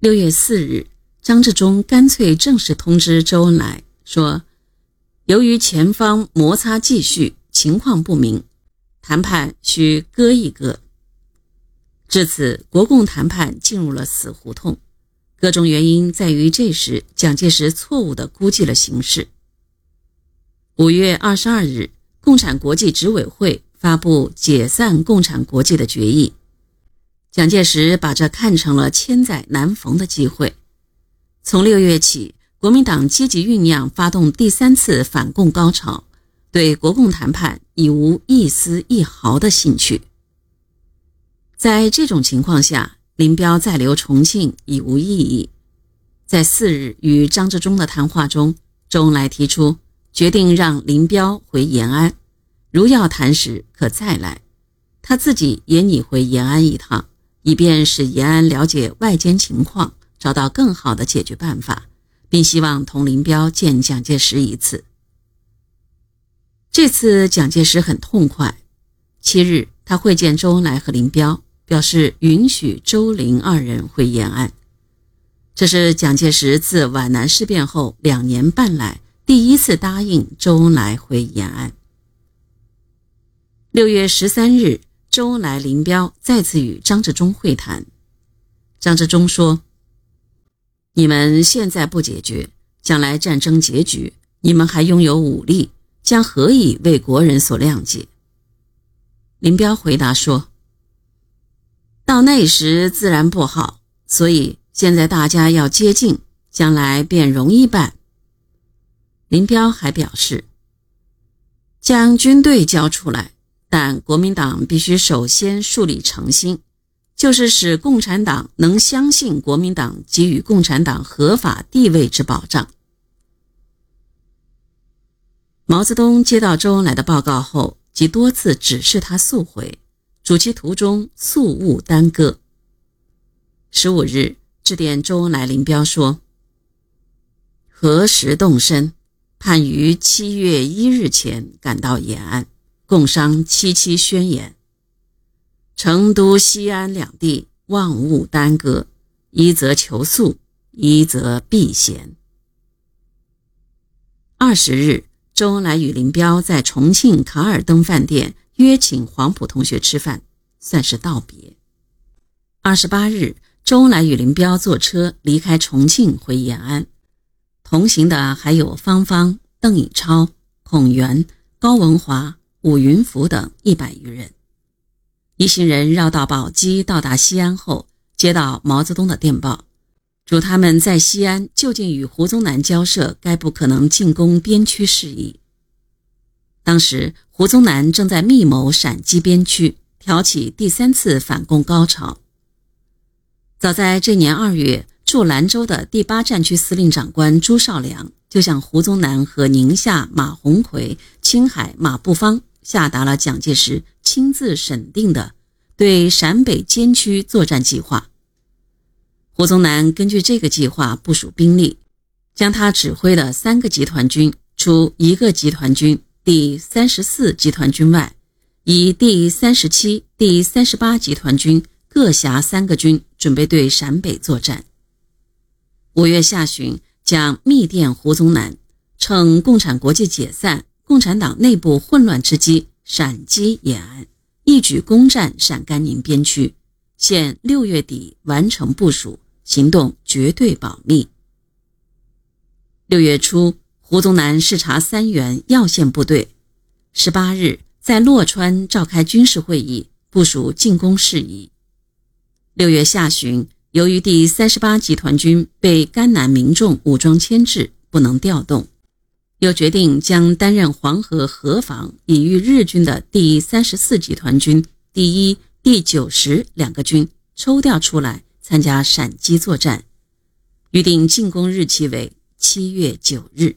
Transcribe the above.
六月四日，张治中干脆正式通知周恩来说：“由于前方摩擦继续，情况不明，谈判需搁一搁。”至此，国共谈判进入了死胡同。各种原因在于，这时蒋介石错误地估计了形势。五月二十二日，共产国际执委会发布解散共产国际的决议。蒋介石把这看成了千载难逢的机会。从六月起，国民党积极酝酿发动第三次反共高潮，对国共谈判已无一丝一毫的兴趣。在这种情况下，林彪再留重庆已无意义。在四日与张治中的谈话中，周恩来提出决定让林彪回延安，如要谈时可再来，他自己也拟回延安一趟。以便使延安了解外间情况，找到更好的解决办法，并希望同林彪见蒋介石一次。这次蒋介石很痛快。七日，他会见周恩来和林彪，表示允许周林二人回延安。这是蒋介石自皖南事变后两年半来第一次答应周恩来回延安。六月十三日。周恩来、林彪再次与张治中会谈。张治中说：“你们现在不解决，将来战争结局，你们还拥有武力，将何以为国人所谅解？”林彪回答说：“到那时自然不好，所以现在大家要接近，将来便容易办。”林彪还表示：“将军队交出来。”但国民党必须首先树立诚心，就是使共产党能相信国民党给予共产党合法地位之保障。毛泽东接到周恩来的报告后，即多次指示他速回，嘱其途中速勿耽搁。十五日致电周恩来、林彪说：“何时动身？盼于七月一日前赶到延安。”共商七七宣言。成都、西安两地万勿耽搁，一则求速，一则避嫌。二十日，周恩来与林彪在重庆卡尔登饭店约请黄埔同学吃饭，算是道别。二十八日，周恩来与林彪坐车离开重庆回延安，同行的还有方方、邓颖超、孔元、高文华。武云福等一百余人，一行人绕道宝鸡，到达西安后，接到毛泽东的电报，嘱他们在西安就近与胡宗南交涉该不可能进攻边区事宜。当时胡宗南正在密谋闪击边区，挑起第三次反共高潮。早在这年二月，驻兰州的第八战区司令长官朱绍良就向胡宗南和宁夏马鸿逵、青海马步芳。下达了蒋介石亲自审定的对陕北监区作战计划。胡宗南根据这个计划部署兵力，将他指挥的三个集团军除一个集团军第三十四集团军外，以第三十七、第三十八集团军各辖三个军，准备对陕北作战。五月下旬，将密电胡宗南，趁共产国际解散。共产党内部混乱之机，陕击延安，一举攻占陕甘宁边区，现六月底完成部署，行动绝对保密。六月初，胡宗南视察三原要线部队，十八日在洛川召开军事会议，部署进攻事宜。六月下旬，由于第三十八集团军被甘南民众武装牵制，不能调动。又决定将担任黄河河防以御日军的第三十四集团军第一、第九十两个军抽调出来参加闪击作战，预定进攻日期为七月九日。